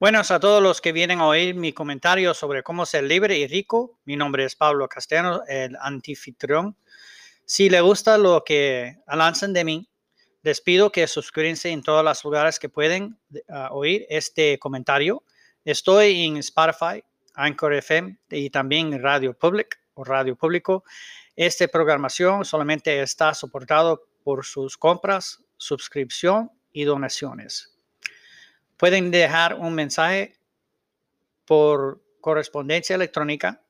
Buenas a todos los que vienen a oír mi comentario sobre cómo ser libre y rico. Mi nombre es Pablo Castellano, el anfitrión. Si le gusta lo que lanzan de mí, les pido que suscríbanse en todos los lugares que pueden oír este comentario. Estoy en Spotify, Anchor FM y también Radio Public o Radio Público. Esta programación solamente está soportado por sus compras, suscripción y donaciones. Pueden dejar un mensaje por correspondencia electrónica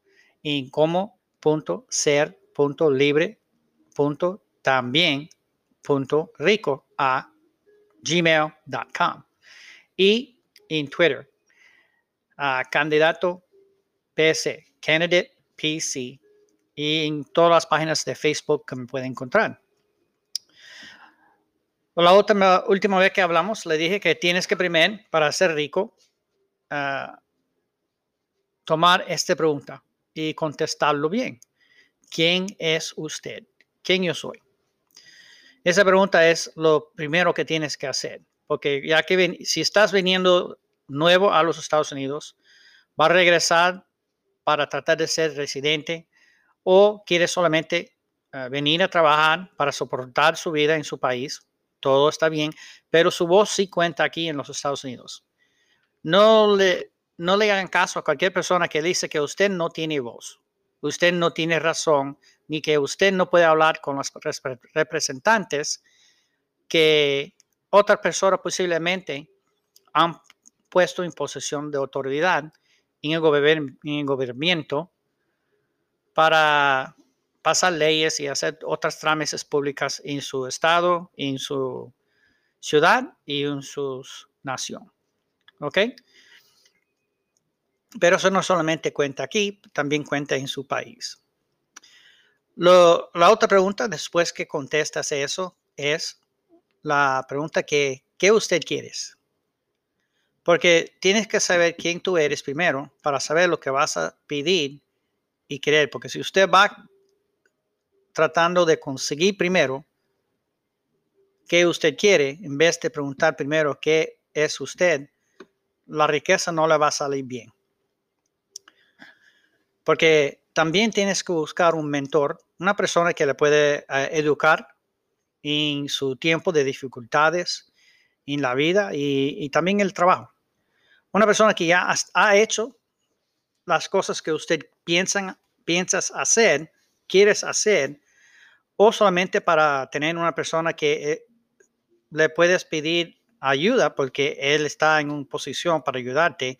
en como.ser.libre.también.rico a gmail.com y en Twitter a candidato PC, candidate PC y en todas las páginas de Facebook que me pueden encontrar. La última, última vez que hablamos, le dije que tienes que primero, para ser rico, ah, tomar esta pregunta y contestarlo bien. ¿Quién es usted? ¿Quién yo soy? Esa pregunta es lo primero que tienes que hacer, porque ya que si estás viniendo nuevo a los Estados Unidos, va a regresar para tratar de ser residente o quiere solamente ah, venir a trabajar para soportar su vida en su país todo está bien, pero su voz sí cuenta aquí en los Estados Unidos. No le, no le hagan caso a cualquier persona que dice que usted no tiene voz, usted no tiene razón, ni que usted no puede hablar con los representantes que otras personas posiblemente han puesto en posesión de autoridad en el, en el gobierno para pasar leyes y hacer otras trámites públicas en su estado, en su ciudad y en su nación. ¿Ok? Pero eso no solamente cuenta aquí, también cuenta en su país. la otra pregunta, después que contestas eso, es la pregunta que, ¿qué usted quiere? Porque tienes que saber quién tú eres primero para saber lo que vas a pedir y querer. Porque si usted va tratando de conseguir primero qué usted quiere, en vez de preguntar primero qué es usted, la riqueza no le va a salir bien. Porque también tienes que buscar un mentor, una persona que le puede eh, educar en su tiempo de dificultades en la vida y, también el trabajo. Una persona que ya ha hecho las cosas que usted piensa, piensas hacer, quieres hacer, o solamente para tener una persona que eh, le puedes pedir ayuda porque él está en una posición para ayudarte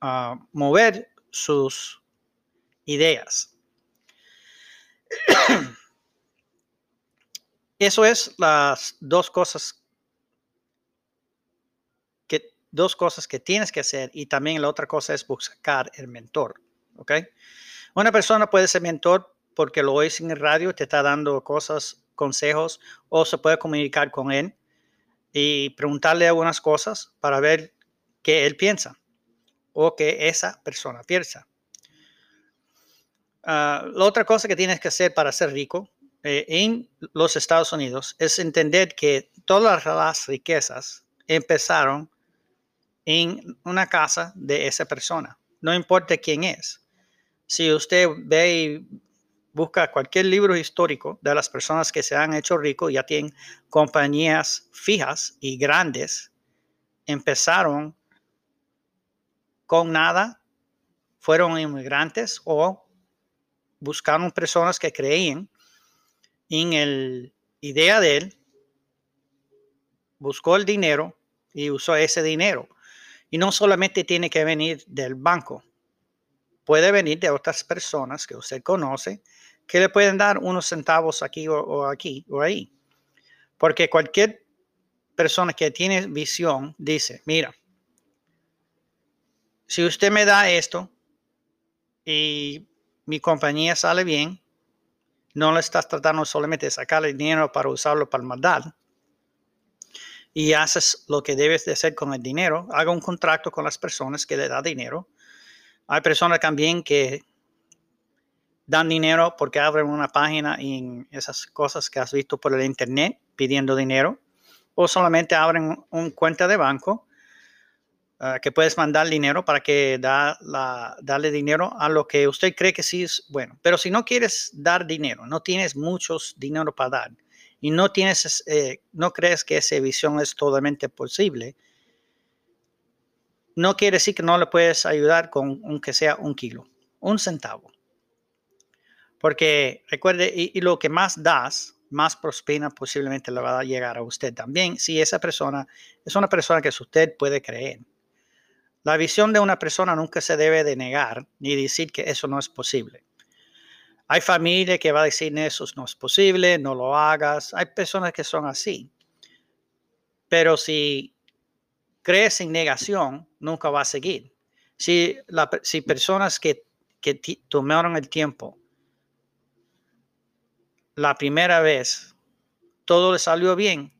a mover sus ideas. Eso es las dos cosas que dos cosas que tienes que hacer y también la otra cosa es buscar el mentor, ¿ok? Una persona puede ser mentor porque lo oís en el radio, te está dando cosas, consejos, o se puede comunicar con él y preguntarle algunas cosas para ver qué él piensa o qué esa persona piensa. Ah, la otra cosa que tienes que hacer para ser rico eh, en los Estados Unidos es entender que todas las riquezas empezaron en una casa de esa persona, no importa quién es. Si usted ve busca cualquier libro histórico de las personas que se han hecho ricos, ya tienen compañías fijas y grandes, empezaron con nada, fueron inmigrantes o buscaron personas que creían en la idea de él, buscó el dinero y usó ese dinero. Y no solamente tiene que venir del banco, puede venir de otras personas que usted conoce que le pueden dar unos centavos aquí o, aquí o ahí. Porque cualquier persona que tiene visión dice, mira, si usted me da esto y mi compañía sale bien, no le estás tratando solamente de sacarle dinero para usarlo para maldad. Y haces lo que debes de hacer con el dinero. Haga un contrato con las personas que le da dinero. Hay personas también que dan dinero porque abren una página y esas cosas que has visto por el internet pidiendo dinero o solamente abren una cuenta de banco ah, que puedes mandar dinero para que da darle dinero a lo que usted cree que sí es bueno. Pero si no quieres dar dinero, no tienes muchos dinero para dar y no tienes, eh, no crees que esa visión es totalmente posible, no quiere decir que no le puedes ayudar con aunque sea un kilo, un centavo. Porque recuerde, y, lo que más das, más prospina posiblemente le va a llegar a usted también, si esa persona es una persona que usted puede creer. La visión de una persona nunca se debe de negar ni decir que eso no es posible. Hay familia que va a decir eso no es posible, no lo hagas. Hay personas que son así. Pero si crees en negación, nunca va a seguir. Si, si personas que, que tomaron el tiempo la primera vez todo le salió bien,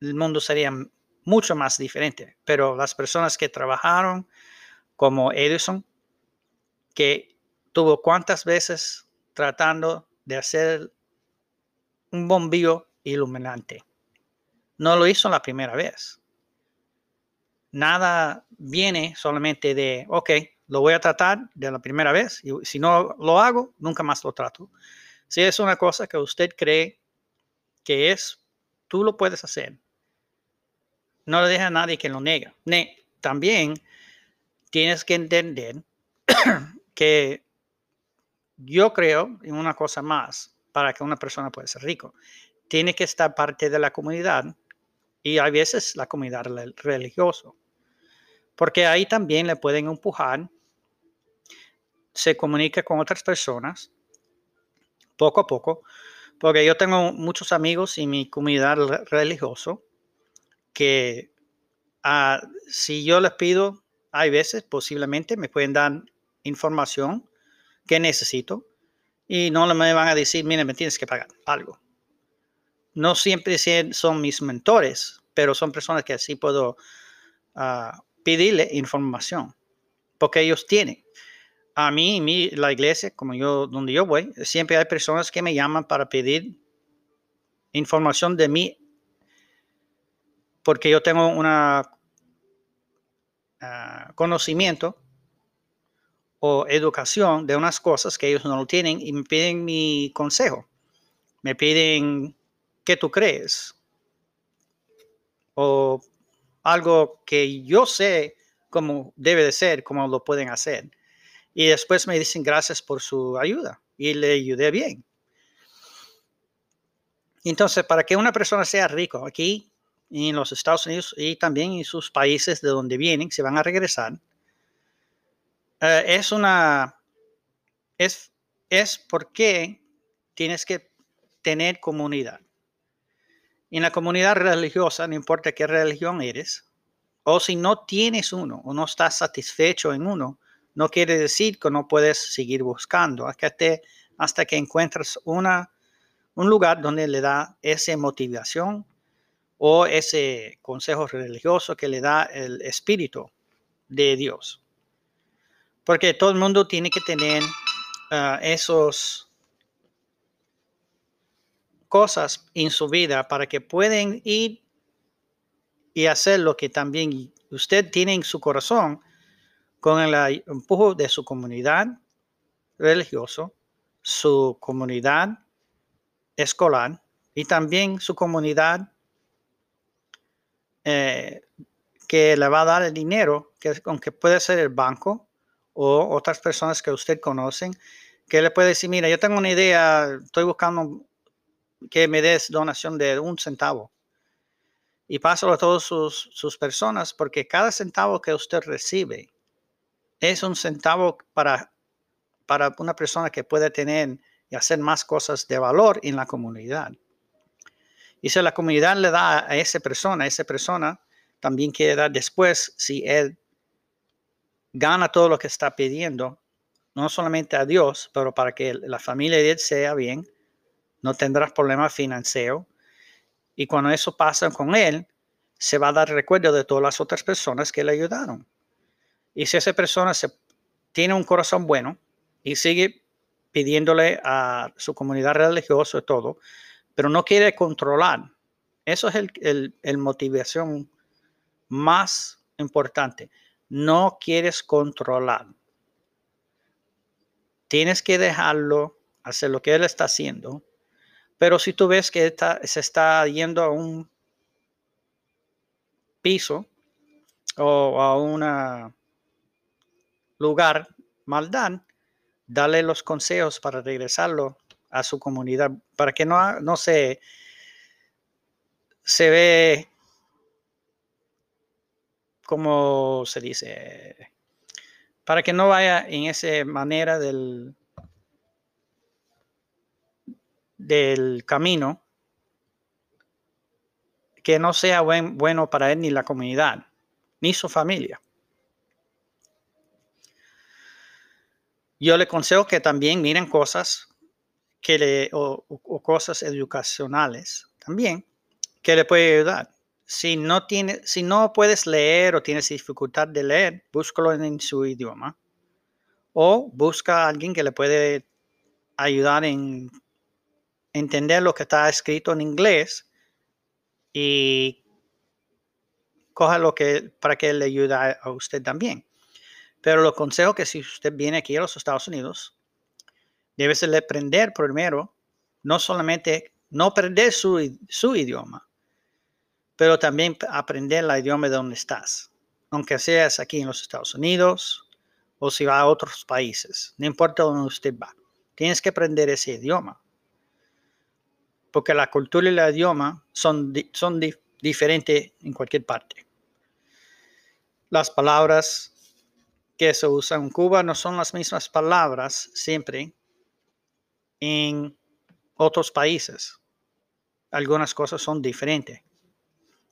el mundo sería mucho más diferente. Pero las personas que trabajaron como Edison, que tuvo cuántas veces tratando de hacer un bombillo iluminante, no lo hizo la primera vez. Nada viene solamente de, ok, lo voy a tratar de la primera vez y si no lo hago, nunca más lo trato. Si es una cosa que usted cree que es, tú lo puedes hacer. No le deja a nadie que lo niegue. también tienes que entender que yo creo en una cosa más para que una persona pueda ser rico. Tiene que estar parte de la comunidad y a veces la comunidad religiosa. Porque ahí también le pueden empujar, se comunica con otras personas poco a poco, porque yo tengo muchos amigos en mi comunidad religiosa que ah, si yo les pido, hay veces posiblemente me pueden dar información que necesito y no me van a decir, mire, me tienes que pagar algo. No siempre son mis mentores, pero son personas que así puedo ah, pedirle información, porque ellos tienen a mí, mi, la iglesia, como yo, donde yo voy, siempre hay personas que me llaman para pedir información de mí, porque yo tengo un ah, conocimiento o educación de unas cosas que ellos no lo tienen y me piden mi consejo. Me piden qué tú crees o algo que yo sé cómo debe de ser, cómo lo pueden hacer. Y después me dicen gracias por su ayuda y le ayudé bien. Entonces, para que una persona sea rico aquí en los Estados Unidos y también en sus países de donde vienen, se van a regresar, eh, es una, es, es porque tienes que tener comunidad. En la comunidad religiosa, no importa qué religión eres, o si no tienes uno o no estás satisfecho en uno, no quiere decir que no puedes seguir buscando hasta que, hasta que encuentres una, un lugar donde le da esa motivación o ese consejo religioso que le da el Espíritu de Dios. Porque todo el mundo tiene que tener uh, esos cosas en su vida para que puedan ir y hacer lo que también usted tiene en su corazón con el empuje de su comunidad religiosa, su comunidad escolar y también su comunidad eh, que le va a dar el dinero, que aunque puede ser el banco o otras personas que usted conocen, que le puede decir, mira, yo tengo una idea, estoy buscando que me des donación de un centavo. Y pásalo a todas sus, sus personas, porque cada centavo que usted recibe es un centavo para, para una persona que puede tener y hacer más cosas de valor en la comunidad. Y si la comunidad le da a esa persona, esa persona también quiere dar después, si él gana todo lo que está pidiendo, no solamente a Dios, pero para que la familia de él sea bien, no tendrás problemas financieros. Y cuando eso pasa con él, se va a dar recuerdo de todas las otras personas que le ayudaron. Y si esa persona tiene un corazón bueno y sigue pidiéndole a su comunidad religiosa y todo, pero no quiere controlar, eso es el, el, motivación más importante, no quieres controlar. Tienes que dejarlo hacer lo que él está haciendo. Pero si tú ves que se está yendo a un piso o a un lugar maldad, dale los consejos para regresarlo a su comunidad, para que no, no se, se ve como se dice, para que no vaya en esa manera del, del camino que no sea buen, bueno para él ni la comunidad, ni su familia. Yo le consejo que también miren cosas que le, o, cosas educacionales también que le puede ayudar. Si no, tiene, si no puedes leer o tienes dificultad de leer, búscalo en su idioma. O busca a alguien que le puede ayudar en entender lo que está escrito en inglés y coja lo que para que le ayude a usted también. Pero lo consejo que si usted viene aquí a los Estados Unidos, debe ser aprender primero, no solamente no perder su, su idioma, pero también aprender el idioma de donde estás, aunque seas aquí en los Estados Unidos o si va a otros países, no importa dónde usted va, tienes que aprender ese idioma, porque la cultura y el idioma son, son diferentes en cualquier parte. Las palabras que se usan en Cuba no son las mismas palabras siempre en otros países. Algunas cosas son diferentes.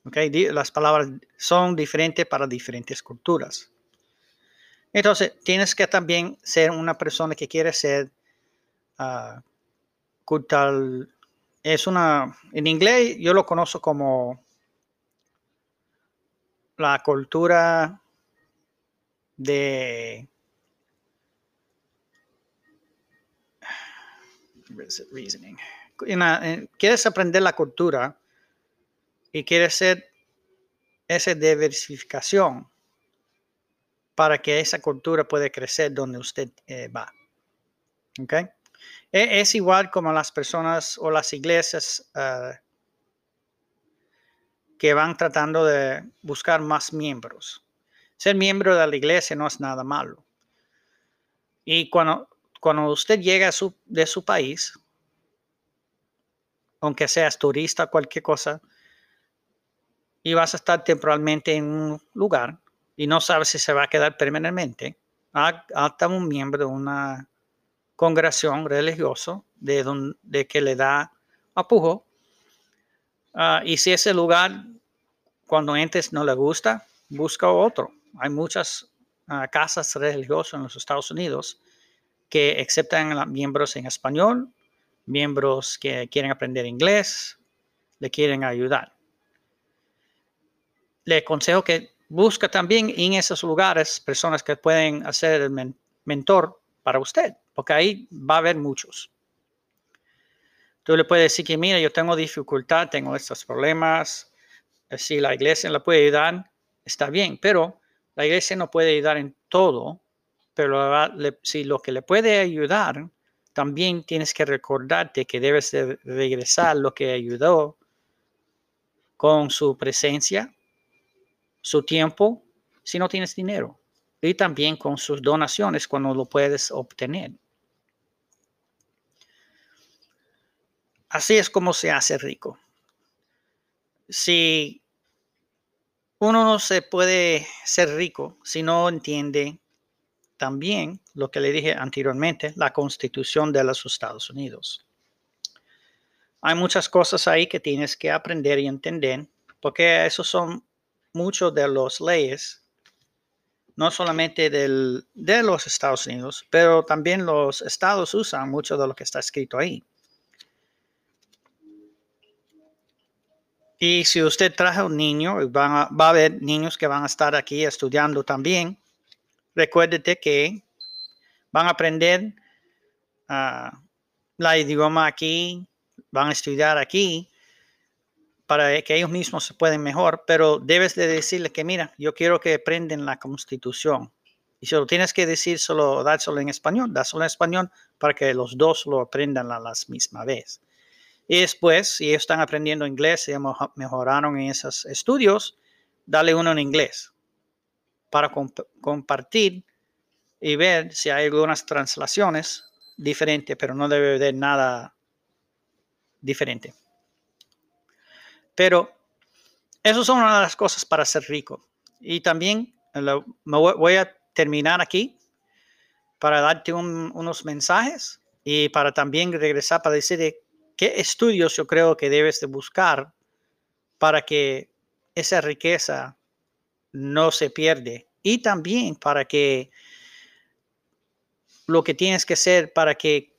Okay? Las palabras son diferentes para diferentes culturas. Entonces, tienes que también ser una persona que quiere ser uh, cultural. Es una, en inglés yo lo conozco como la cultura de reasoning. quieres aprender la cultura y quieres ser esa diversificación para que esa cultura pueda crecer donde usted eh, va. ¿Okay? E, es igual como las personas o las iglesias ah, que van tratando de buscar más miembros. Ser miembro de la iglesia no es nada malo. Y cuando, cuando usted llega de su país, aunque seas turista, cualquier cosa, y vas a estar temporalmente en un lugar y no sabes si se va a quedar permanentemente, hasta un miembro de una congregación religiosa de, de que le da apujo. Ah, y si ese lugar, cuando entres, no le gusta, busca otro hay muchas ah, casas religiosas en los Estados Unidos que aceptan miembros en español, miembros que quieren aprender inglés, le quieren ayudar. Le aconsejo que busque también en esos lugares personas que pueden hacer el mentor para usted, porque ahí va a haber muchos. Tú le puedes decir que, mira, yo tengo dificultad, tengo estos problemas, si la iglesia la puede ayudar, está bien, pero la iglesia no puede ayudar en todo, pero si lo que le puede ayudar, también tienes que recordarte que debes de regresar lo que ayudó con su presencia, su tiempo, si no tienes dinero, y también con sus donaciones cuando lo puedes obtener. Así es como se hace rico. Si uno no se puede ser rico si no entiende también lo que le dije anteriormente, la constitución de los Estados Unidos. Hay muchas cosas ahí que tienes que aprender y entender, porque esos son muchos de las leyes, no solamente del, de los Estados Unidos, pero también los estados usan mucho de lo que está escrito ahí. Y si usted trae un niño, va a haber niños que van a estar aquí estudiando también. Recuérdete que van a aprender uh, la idioma aquí, van a estudiar aquí para que ellos mismos se pueden mejor, pero debes de decirle que, mira, yo quiero que aprendan la constitución. Y si lo tienes que decir solo, dárselo en español, dáselo en español para que los dos lo aprendan a la misma vez. Y después, si ellos están aprendiendo inglés y mejoraron en esos estudios, dale uno en inglés para compartir y ver si hay algunas translaciones diferentes, pero no debe haber nada diferente. Pero eso son una de las cosas para ser rico. Y también me voy a terminar aquí para darte unos mensajes y para también regresar para decir qué estudios yo creo que debes de buscar para que esa riqueza no se pierde y también para que lo que tienes que hacer para que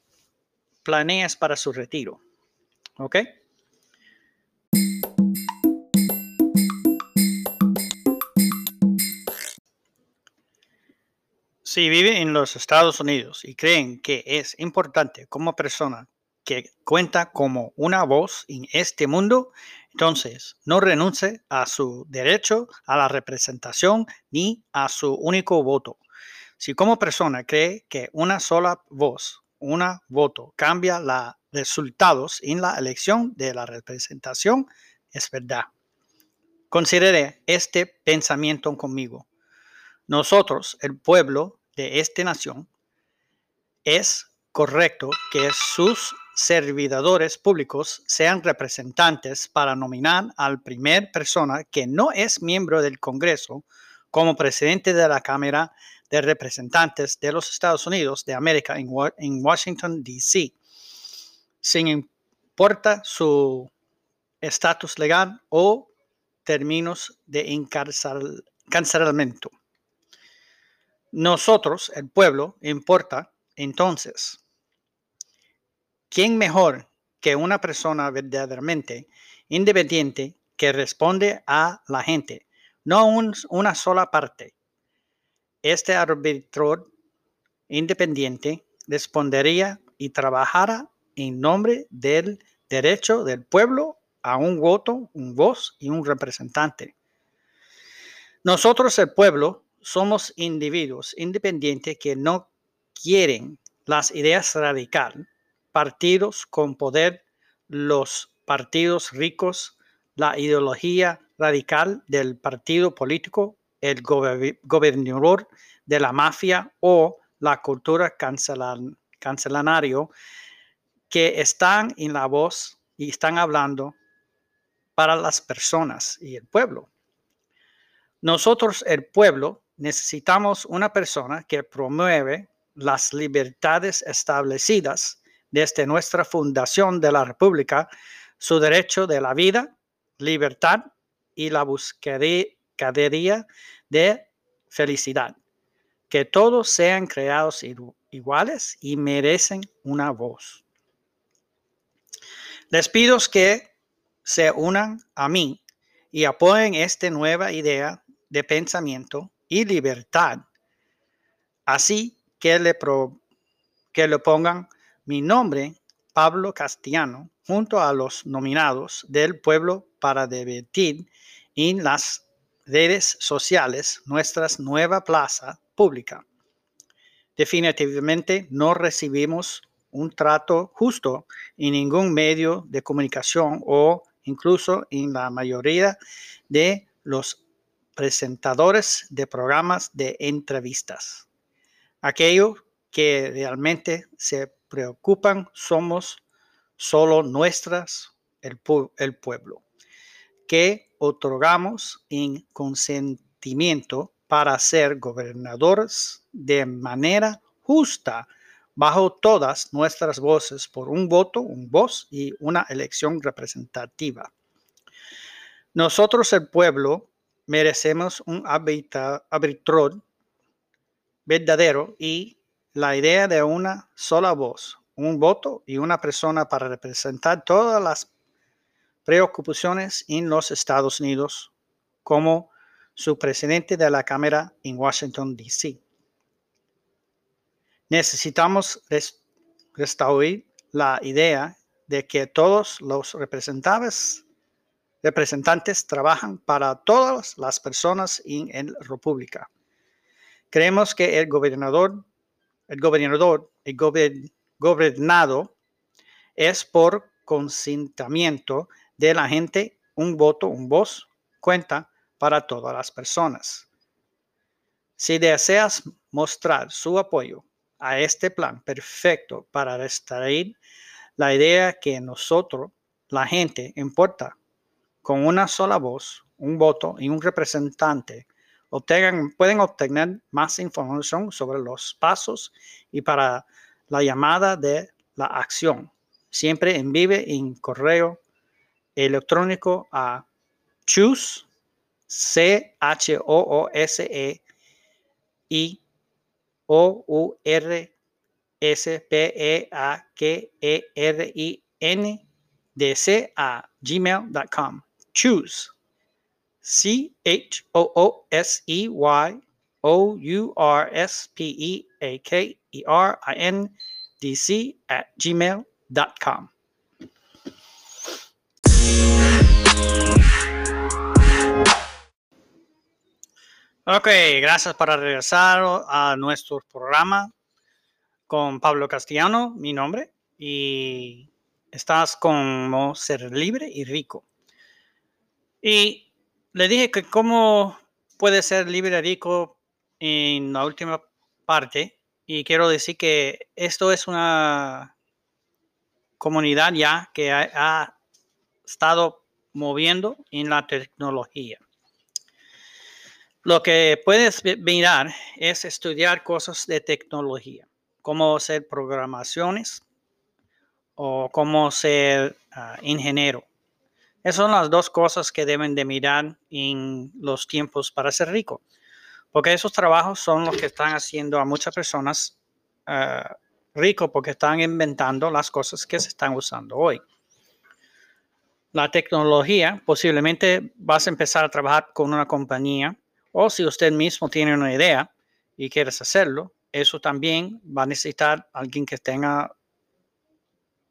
planees para su retiro. ¿Ok? Si vive en los Estados Unidos y creen que es importante como persona que cuenta como una voz en este mundo, entonces no renuncie a su derecho a la representación ni a su único voto. Si como persona cree que una sola voz, una voto, cambia los resultados en la elección de la representación, es verdad. Considere este pensamiento conmigo. Nosotros, el pueblo, de esta nación, es correcto que sus servidores públicos sean representantes para nominar al primer persona que no es miembro del Congreso como presidente de la Cámara de Representantes de los Estados Unidos de América en, Washington, D.C., sin importa su estatus legal o términos de encarcelamiento. Nosotros, el pueblo, importa entonces. ¿Quién mejor que una persona verdaderamente independiente que responde a la gente, no una sola parte? Este árbitro independiente respondería y trabajara en nombre del derecho del pueblo a un voto, un voz y un representante. Nosotros, el pueblo, somos individuos independientes que no quieren las ideas radicales, partidos con poder, los partidos ricos, la ideología radical del partido político, el gobernador de la mafia o la cultura cancelanario que están en la voz y están hablando para las personas y el pueblo. Nosotros, el pueblo, necesitamos una persona que promueve las libertades establecidas desde nuestra fundación de la República, su derecho de la vida, libertad y la búsqueda de felicidad. Que todos sean creados iguales y merecen una voz. Les pido que se unan a mí y apoyen esta nueva idea de pensamiento y libertad. Así que le, que le pongan mi nombre, Pablo Castellano, junto a los nominados del pueblo para debatir en las redes sociales nuestra nueva plaza pública. Definitivamente no recibimos un trato justo en ningún medio de comunicación o incluso en la mayoría de los presentadores de programas de entrevistas. Aquellos que realmente se preocupan somos solo nuestras, el, el pueblo, que otorgamos en consentimiento para ser gobernadores de manera justa bajo todas nuestras voces por un voto, un voz y una elección representativa. Nosotros el pueblo merecemos un arbitrón verdadero y la idea de una sola voz, un voto y una persona para representar todas las preocupaciones en los Estados Unidos como su presidente de la Cámara en Washington, D.C. Necesitamos restaurar la idea de que todos los representantes representantes trabajan para todas las personas en la República. Creemos que el gobernador, el gobernador, el gobernado es por consentimiento de la gente, un voto, un voz, cuenta para todas las personas. Si deseas mostrar su apoyo a este plan perfecto para restaurar la idea que nosotros, la gente, importa, con una sola voz, un voto y un representante, pueden obtener más información sobre los pasos y para la llamada de la acción. Siempre envíe en correo electrónico a choose, C H O O S E I O U R S P E A K E R I N D C a gmail.com. Choose. C H O O S E Y O U R S P E A K E R I N D C at gmail.com. Ok, gracias por regresar a nuestro programa con Pablo Castellano, mi nombre, y estás como ser libre y rico. Y le dije que cómo puede ser libre rico en la última parte, y quiero decir que esto es una comunidad ya que ha, ha estado moviendo en la tecnología. Lo que puedes mirar es estudiar cosas de tecnología, cómo hacer programaciones o cómo ser ah, ingeniero. Esas son las dos cosas que deben de mirar en los tiempos para ser rico, porque esos trabajos son los que están haciendo a muchas personas uh, rico porque están inventando las cosas que se están usando hoy. La tecnología, posiblemente vas a empezar a trabajar con una compañía o si usted mismo tiene una idea y quieres hacerlo, eso también va a necesitar alguien que tenga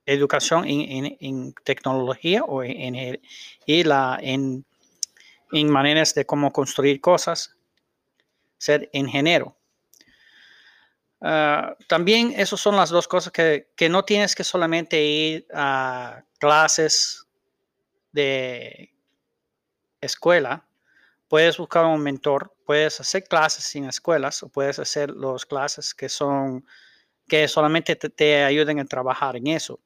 educación en, tecnología o en, y la, en, maneras de cómo construir cosas, ser ingeniero. Ah, también esas son las dos cosas que, que, no tienes que solamente ir a clases de escuela, puedes buscar un mentor, puedes hacer clases en escuelas o puedes hacer las clases que son que solamente te, ayuden a trabajar en eso.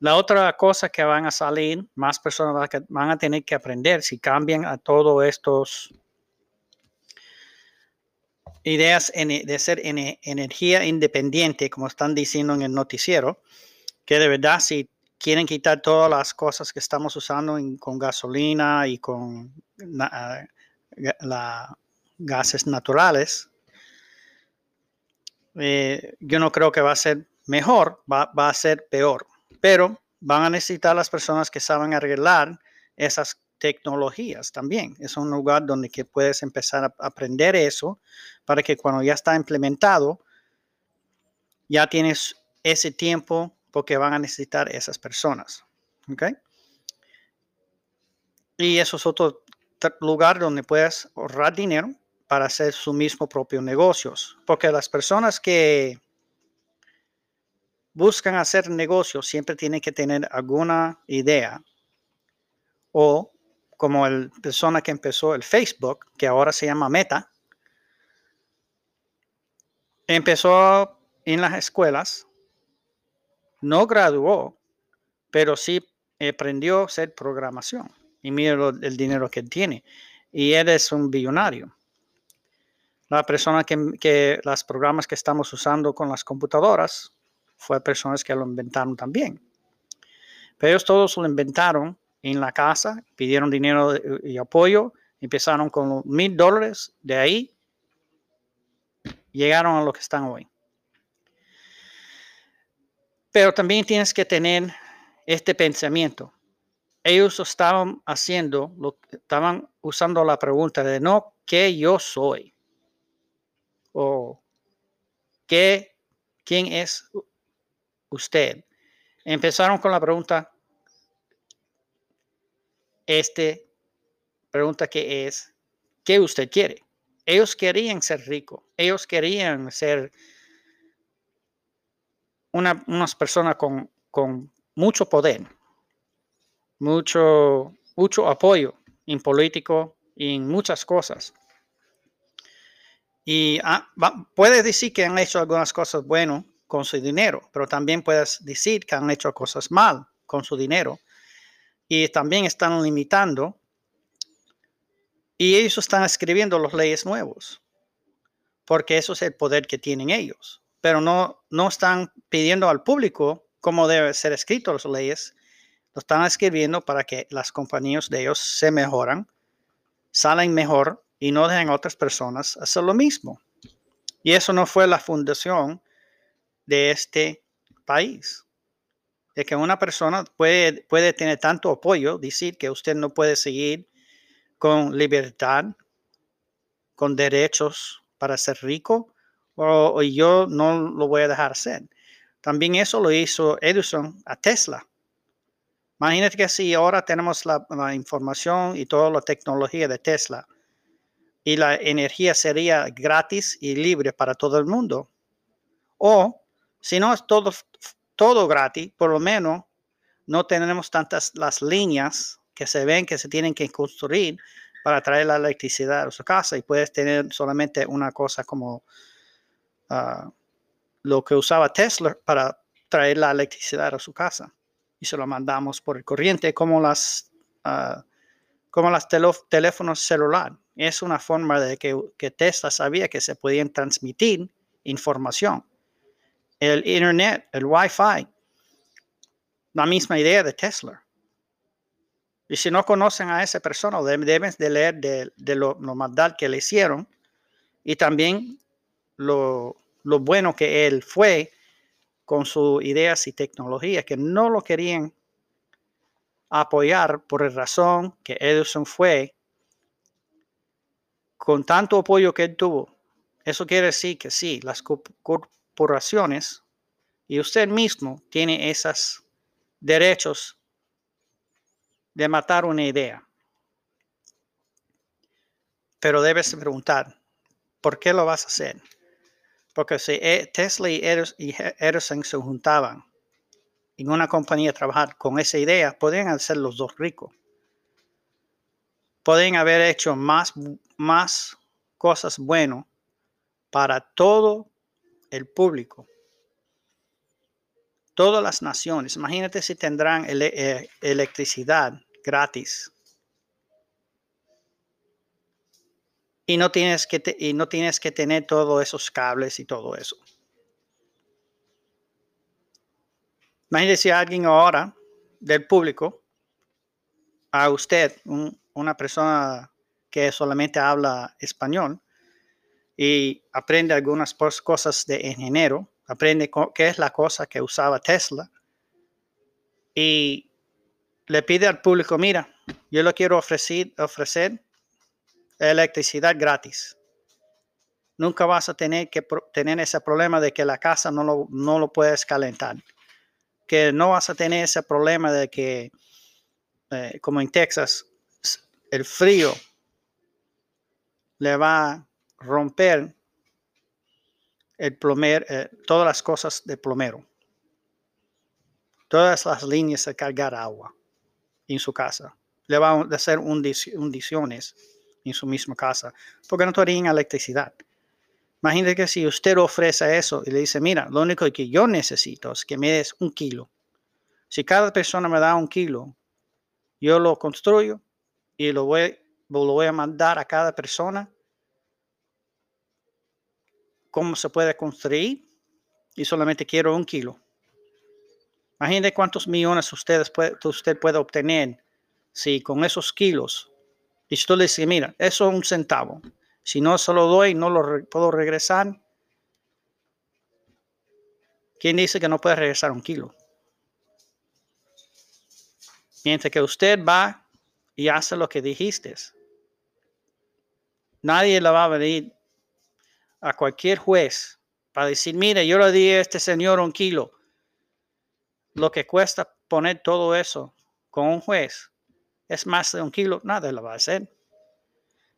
La otra cosa que van a salir, más personas van a tener que aprender si cambian a todos estos ideas de ser energía independiente, como están diciendo en el noticiero, que de verdad si quieren quitar todas las cosas que estamos usando con gasolina y con la, gases naturales, eh, yo no creo que va a ser mejor, va, a ser peor. Pero van a necesitar las personas que saben arreglar esas tecnologías también. Es un lugar donde que puedes empezar a aprender eso para que cuando ya está implementado, ya tienes ese tiempo porque van a necesitar esas personas. ¿Ok? Y eso es otro lugar donde puedes ahorrar dinero para hacer su mismo propio negocios. Porque las personas que buscan hacer negocios siempre tienen que tener alguna idea. O como el persona que empezó el Facebook, que ahora se llama Meta, empezó en las escuelas, no graduó, pero sí aprendió a hacer programación y mira el dinero que tiene. Y él es un billonario. La persona que, que los programas que estamos usando con las computadoras fue personas que lo inventaron también. Pero ellos todos lo inventaron en la casa, pidieron dinero y apoyo, empezaron con mil dólares, de ahí llegaron a lo que están hoy. Pero también tienes que tener este pensamiento ellos estaban haciendo, lo, estaban usando la pregunta de no qué yo soy o qué, quién es usted. Empezaron con la pregunta este pregunta que es, ¿qué usted quiere? Ellos querían ser ricos, ellos querían ser una, unas personas con, con mucho poder, mucho, mucho apoyo en político y en muchas cosas. Y ah, puedes decir que han hecho algunas cosas buenas con su dinero, pero también puedes decir que han hecho cosas mal con su dinero. Y también están limitando. Y ellos están escribiendo las leyes nuevos, porque eso es el poder que tienen ellos. Pero no, no están pidiendo al público cómo deben ser escritas las leyes. Lo están escribiendo para que las compañías de ellos se mejoran, salen mejor y no dejen a otras personas hacer lo mismo. Y eso no fue la fundación de este país. De que una persona puede, puede tener tanto apoyo, decir que usted no puede seguir con libertad, con derechos para ser rico, o, yo no lo voy a dejar hacer. También eso lo hizo Edison a Tesla. Imagínate que si ahora tenemos la, la información y toda la tecnología de Tesla y la energía sería gratis y libre para todo el mundo. O si no es todo, todo gratis, por lo menos no tenemos tantas las líneas que se ven que se tienen que construir para traer la electricidad a su casa y puedes tener solamente una cosa como ah, lo que usaba Tesla para traer la electricidad a su casa y se lo mandamos por el corriente como las uh, como los teléfonos celular. Es una forma de que, que Tesla sabía que se podían transmitir información el Internet, el Wi-Fi. La misma idea de Tesla. Y si no conocen a esa persona, deben de leer de, lo, lo que le hicieron y también lo, lo bueno que él fue con sus ideas y tecnología, que no lo querían apoyar por la razón que Edison fue con tanto apoyo que él tuvo. Eso quiere decir que sí, las corporaciones y usted mismo tiene esos derechos de matar una idea. Pero debes preguntar, ¿por qué lo vas a hacer? Porque si e, Tesla y Edison se juntaban en una compañía a trabajar con esa idea, podrían hacer los dos ricos. Pueden haber hecho más, más cosas buenas para todo el público. Todas las naciones, imagínate si tendrán eh, electricidad gratis. Y no, tienes que y no tienes que tener todos esos cables y todo eso. Imagínese si alguien ahora del público, a usted, una persona que solamente habla español, y aprende algunas cosas de ingeniero, aprende qué es la cosa que usaba Tesla y le pide al público, mira, yo le quiero ofrecer, ofrecer electricidad gratis. Nunca vas a tener que tener ese problema de que la casa no lo, no lo puedes calentar. Que no vas a tener ese problema de que, eh, como en Texas, el frío le va romper el plomero, eh, todas las cosas de plomero, todas las líneas de cargar agua en su casa. Le van a hacer hundiciones en su misma casa porque no tienen electricidad. Imagínate que si usted ofrece eso y le dice, mira, lo único que yo necesito es que me des un kilo. Si cada persona me da un kilo, yo lo construyo y lo voy, lo voy a mandar a cada persona cómo se puede construir y solamente quiero un kilo. Imagínate cuántos millones ustedes puede, usted puede obtener si con esos kilos, y si tú le dices, mira, eso es un centavo, si no se lo doy, no lo puedo regresar. ¿Quién dice que no puede regresar un kilo? Mientras que usted va y hace lo que dijiste, nadie le va a venir a cualquier juez para decir, mire, yo le di a este señor un kilo. Lo que cuesta poner todo eso con un juez es más de un kilo, nada lo va a hacer.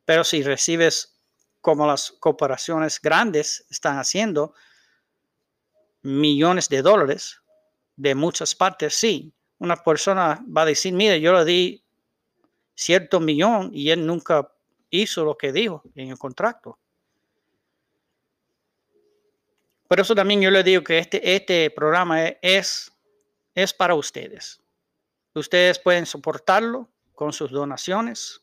Pero si recibes como las corporaciones grandes están haciendo, millones de dólares de muchas partes, sí. Una persona va a decir, mire, yo le di cierto millón y él nunca hizo lo que dijo en el contrato. Por eso también yo le digo que este, este programa es, es para ustedes. Ustedes pueden soportarlo con sus donaciones.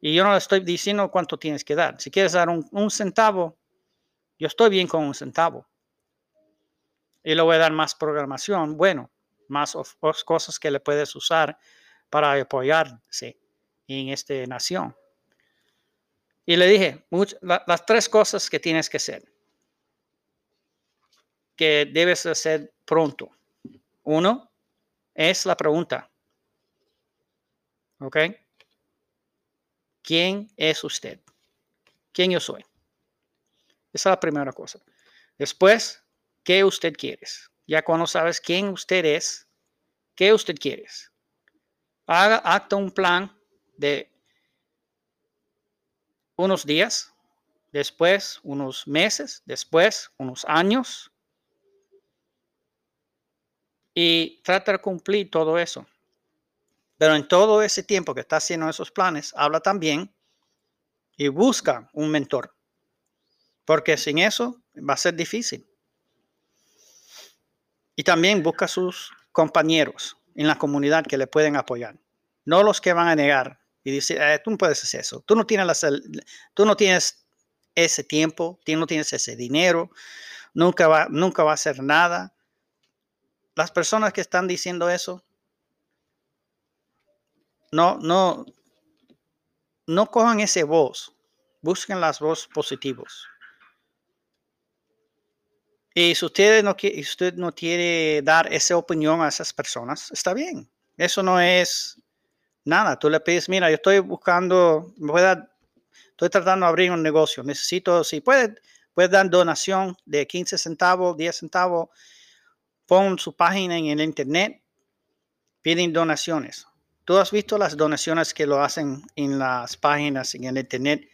Y yo no le estoy diciendo cuánto tienes que dar. Si quieres dar un, un centavo, yo estoy bien con un centavo y le voy a dar más programación, bueno, más cosas que le puedes usar para apoyarse en esta nación. Y le dije, las tres cosas que tienes que hacer, que debes hacer pronto. Uno es la pregunta. ¿Ok? ¿Quién es usted? ¿Quién yo soy? Esa es la primera cosa. Después, ¿Qué usted quiere? Ya cuando sabes quién usted es, ¿qué usted quiere? Haga acta un plan de unos días, después unos meses, después unos años y trata de cumplir todo eso. Pero en todo ese tiempo que está haciendo esos planes, habla también y busca un mentor. Porque sin eso va a ser difícil. Y también busca sus compañeros en la comunidad que le pueden apoyar. No los que van a negar y decir, eh, tú no puedes hacer eso. Tú no tienes, tú no tienes ese tiempo, tú no tienes ese dinero, nunca va, nunca va a hacer nada. Las personas que están diciendo eso, no, no, no cojan ese voz, busquen las voces positivas. Y si usted no, quiere, usted no quiere dar esa opinión a esas personas, está bien. Eso no es nada. Tú le pides, mira, yo estoy buscando, estoy tratando de abrir un negocio. Necesito, si puede, puede dar donación de 15 centavos, 10 centavos. Pon su página en el internet. Piden donaciones. Tú has visto las donaciones que lo hacen en las páginas en el internet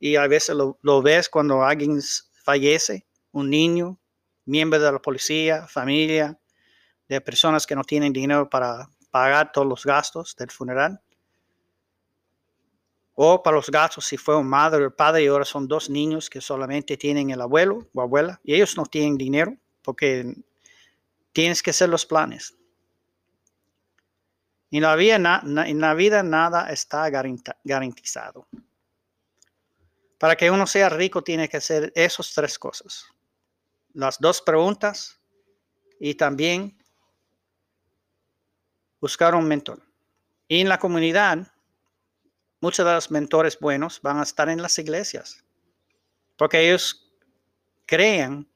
y a veces lo, ves cuando alguien fallece, un niño, miembros de la policía, familia, de personas que no tienen dinero para pagar todos los gastos del funeral. O para los gastos si fue un madre o padre y ahora son dos niños que solamente tienen el abuelo o abuela y ellos no tienen dinero porque tienes que hacer los planes. En la vida, en la vida nada está garantizado. Para que uno sea rico tiene que hacer esas tres cosas las dos preguntas y también buscar un mentor. Y en la comunidad, muchos de los mentores buenos van a estar en las iglesias, porque ellos creen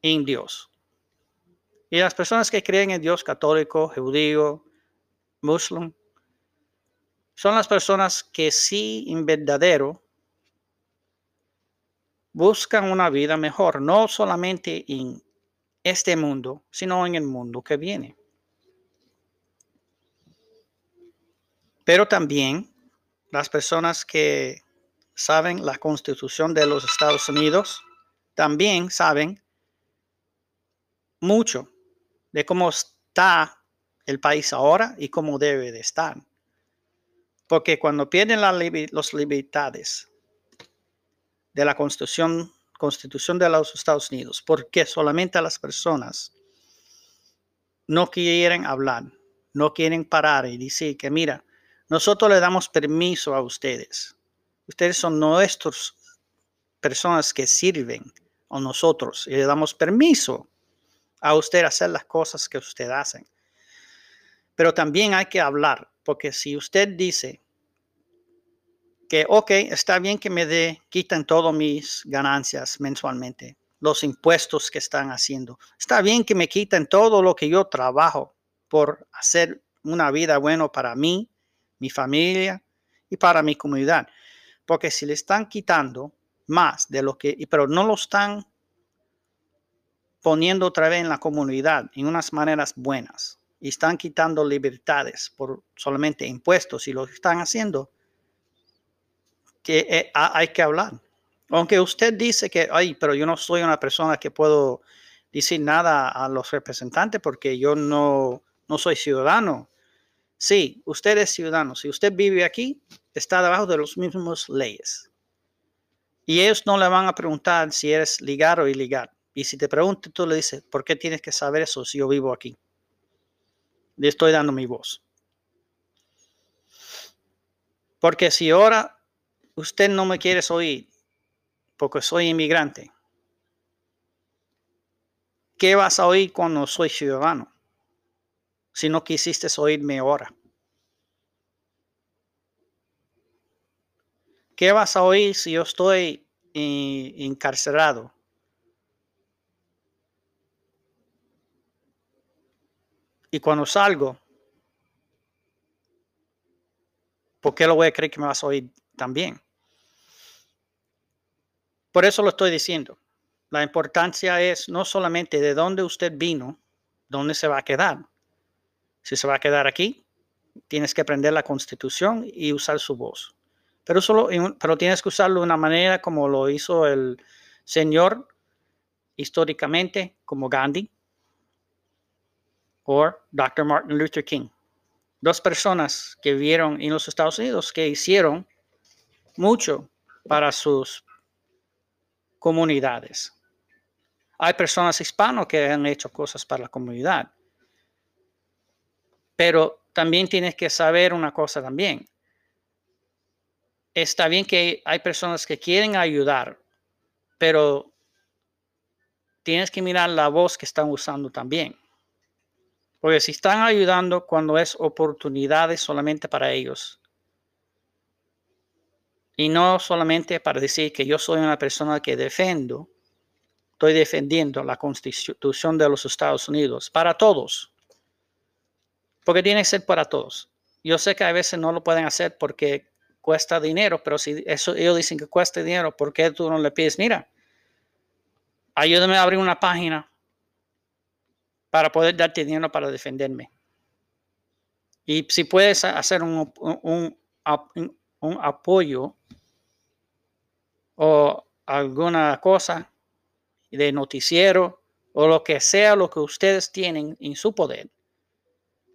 en Dios. Y las personas que creen en Dios católico, judío, musulmán, son las personas que sí en verdadero buscan una vida mejor, no solamente en este mundo, sino en el mundo que viene. Pero también las personas que saben la constitución de los Estados Unidos, también saben mucho de cómo está el país ahora y cómo debe de estar. Porque cuando pierden las libertades de la Constitución, Constitución de los Estados Unidos, porque solamente las personas no quieren hablar, no quieren parar y decir que, mira, nosotros le damos permiso a ustedes. Ustedes son nuestras personas que sirven a nosotros y le damos permiso a usted hacer las cosas que usted hace. Pero también hay que hablar, porque si usted dice, que, ok, está bien que me dé, quitan todas mis ganancias mensualmente, los impuestos que están haciendo. Está bien que me quiten todo lo que yo trabajo por hacer una vida buena para mí, mi familia y para mi comunidad. Porque si le están quitando más de lo que, pero no lo están poniendo otra vez en la comunidad en unas maneras buenas. y están quitando libertades por solamente impuestos y lo están haciendo, que eh, hay que hablar. Aunque usted dice que, ay, pero yo no soy una persona que puedo decir nada a los representantes porque yo no, no soy ciudadano. Sí, usted es ciudadano. Si usted vive aquí, está debajo de los mismos leyes. Y ellos no le van a preguntar si eres legal o ilegal. Y si te preguntan, tú le dices, ¿por qué tienes que saber eso si yo vivo aquí? Le estoy dando mi voz. Porque si ahora usted no me quiere oír porque soy inmigrante, ¿qué vas a oír cuando soy ciudadano? Si no quisiste oírme ahora. ¿Qué vas a oír si yo estoy encarcelado? Y cuando salgo, ¿por qué lo voy a creer que me vas a oír también? Por eso lo estoy diciendo. La importancia es no solamente de dónde usted vino, dónde se va a quedar. Si se va a quedar aquí, tienes que aprender la constitución y usar su voz. Pero, solo, pero tienes que usarlo de una manera como lo hizo el señor históricamente, como Gandhi o Dr. Martin Luther King. Dos personas que vivieron en los Estados Unidos que hicieron mucho para sus comunidades. Hay personas hispanos que han hecho cosas para la comunidad. Pero también tienes que saber una cosa también está bien que hay personas que quieren ayudar, pero tienes que mirar la voz que están usando también. Porque si están ayudando cuando es oportunidades solamente para ellos, y no solamente para decir que yo soy una persona que defiendo, estoy defendiendo la constitución de los Estados Unidos para todos. Porque tiene que ser para todos. Yo sé que a veces no lo pueden hacer porque cuesta dinero, pero si eso, ellos dicen que cuesta dinero, ¿por qué tú no le pides, mira, ayúdame a abrir una página para poder darte dinero para defenderme? Y si puedes hacer un, un, apoyo o alguna cosa de noticiero o lo que sea lo que ustedes tienen en su poder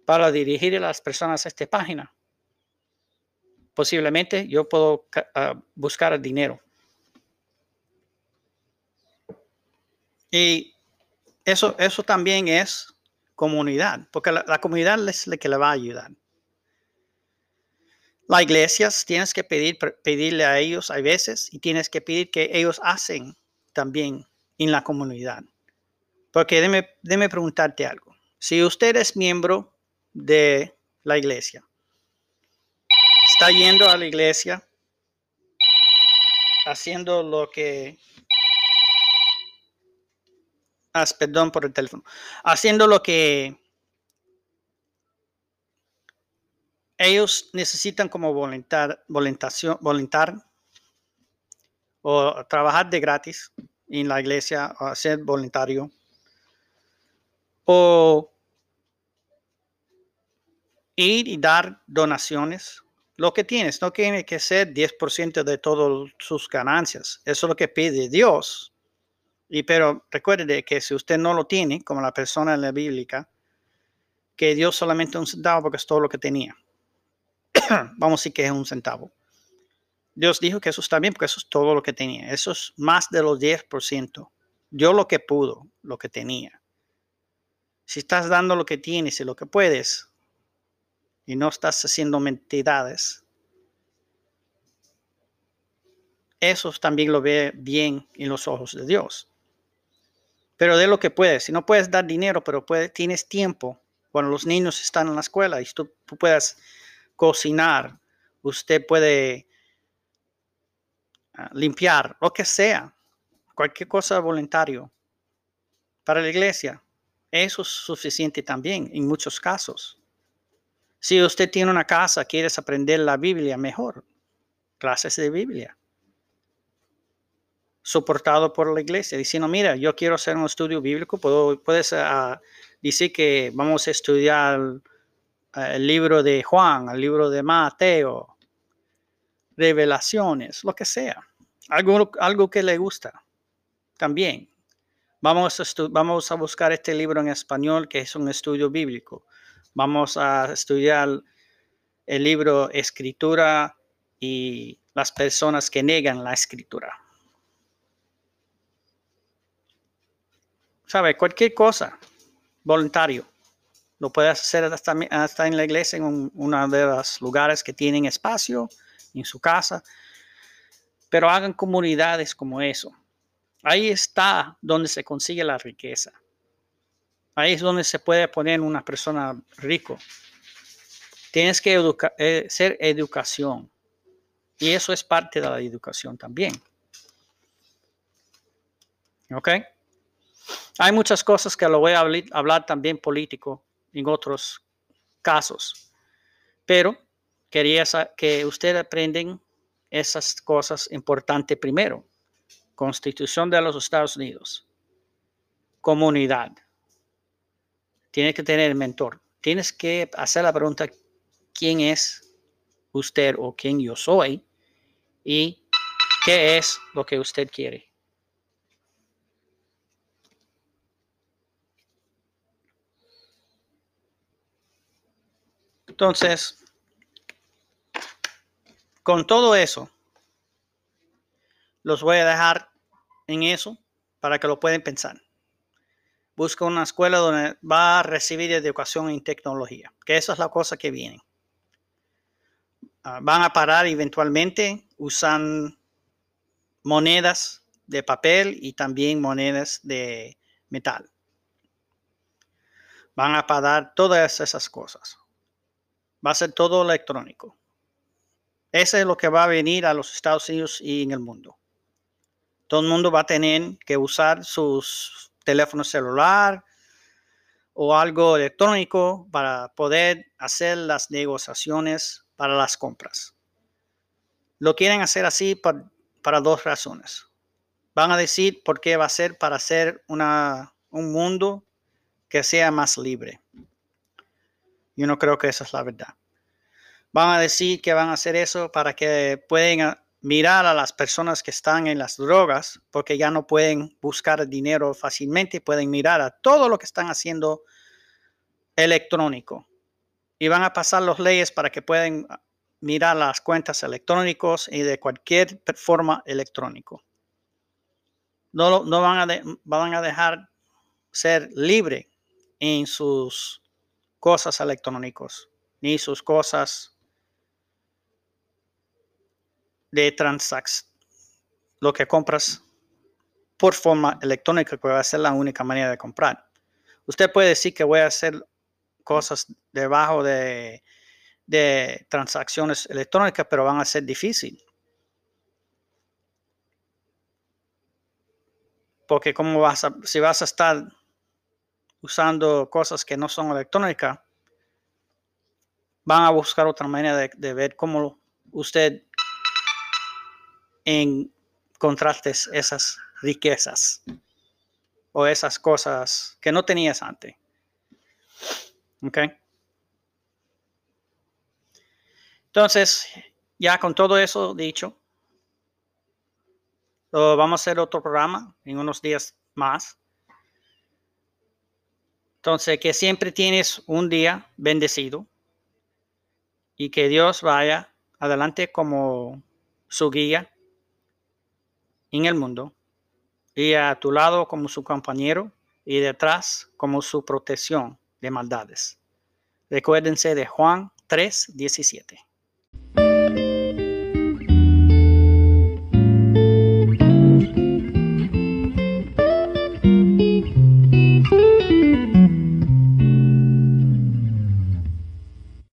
para dirigir a las personas a esta página posiblemente yo puedo uh, buscar dinero. Y eso, eso también es comunidad, porque la, comunidad es la que le va a ayudar. Las iglesias tienes que pedir, pedirle a ellos a veces y tienes que pedir que ellos hacen también en la comunidad. Porque déme, déme preguntarte algo. Si usted es miembro de la iglesia está yendo a la iglesia, haciendo lo que... Ah, perdón por el teléfono. Haciendo lo que ellos necesitan como voluntar, voluntar o trabajar de gratis en la iglesia o ser voluntario o ir y dar donaciones lo que tienes. No tiene que ser 10% de todas sus ganancias. Eso es lo que pide Dios. Y pero recuerde que si usted no lo tiene, como la persona en la bíblica, que Dios solamente un centavo porque es todo lo que tenía. Vamos a que es un centavo. Dios dijo que eso está bien porque eso es todo lo que tenía. Eso es más de los 10%. Dio lo que pudo, lo que tenía. Si estás dando lo que tienes y lo que puedes, y no estás haciendo mentiras. Eso también lo ve bien en los ojos de Dios. Pero de lo que puedes. Si no puedes dar dinero, pero tienes tiempo cuando los niños están en la escuela y tú, puedes cocinar, usted puede ah, limpiar, lo que sea, cualquier cosa voluntario para la iglesia. Eso es suficiente también en muchos casos. Si usted tiene una casa, quieres aprender la Biblia mejor, clases de Biblia. Soportado por la iglesia, diciendo, mira, yo quiero hacer un estudio bíblico, puedo, puedes uh, decir que vamos a estudiar uh, el libro de Juan, el libro de Mateo, revelaciones, lo que sea, algo, algo que le gusta también. Vamos a, vamos a buscar este libro en español que es un estudio bíblico. Vamos a estudiar el libro Escritura y las personas que negan la escritura. ¿Sabe? Cualquier cosa, voluntario. Lo puedes hacer hasta, en la iglesia, en uno de los lugares que tienen espacio, en su casa. Pero hagan comunidades como eso. Ahí está donde se consigue la riqueza. Ahí es donde se puede poner una persona rico. Tienes que eh, ser educación. Y eso es parte de la educación también. ¿Ok? Hay muchas cosas que lo voy a hablar, también político en otros casos, pero quería que ustedes aprendan esas cosas importantes primero. Constitución de los Estados Unidos. Comunidad. Tienes que tener mentor. Tienes que hacer la pregunta, ¿quién es usted o quién yo soy? Y qué es lo que usted quiere. Entonces, con todo eso, los voy a dejar en eso para que lo puedan pensar. Busca una escuela donde va a recibir educación en tecnología, que esa es la cosa que viene. Ah, van a parar eventualmente, usan monedas de papel y también monedas de metal. Van a parar todas esas cosas. Va a ser todo electrónico. Ese es lo que va a venir a los Estados Unidos y en el mundo. Todo el mundo va a tener que usar sus teléfonos celular o algo electrónico para poder hacer las negociaciones para las compras. Lo quieren hacer así para dos razones. Van a decir por qué va a ser para hacer un mundo que sea más libre. Yo no creo que esa es la verdad. Van a decir que van a hacer eso para que puedan mirar a las personas que están en las drogas, porque ya no pueden buscar dinero fácilmente, pueden mirar a todo lo que están haciendo electrónico. Y van a pasar las leyes para que puedan mirar las cuentas electrónicas y de cualquier forma electrónico. No, no van, a van a dejar ser libre en sus cosas electrónicos, ni sus cosas de transacción. Lo que compras por forma electrónica, que va a ser la única manera de comprar. Usted puede decir que voy a hacer cosas debajo de, de transacciones electrónicas, pero van a ser difíciles. Porque como vas a, si vas a estar usando cosas que no son electrónicas, van a buscar otra manera de, ver cómo usted encontraste esas riquezas o esas cosas que no tenías antes. ¿Ok? Entonces, ya con todo eso dicho, vamos a hacer otro programa en unos días más. Entonces, que siempre tienes un día bendecido y que Dios vaya adelante como su guía en el mundo y a tu lado como su compañero y detrás como su protección de maldades. Recuérdense de Juan 3, 17.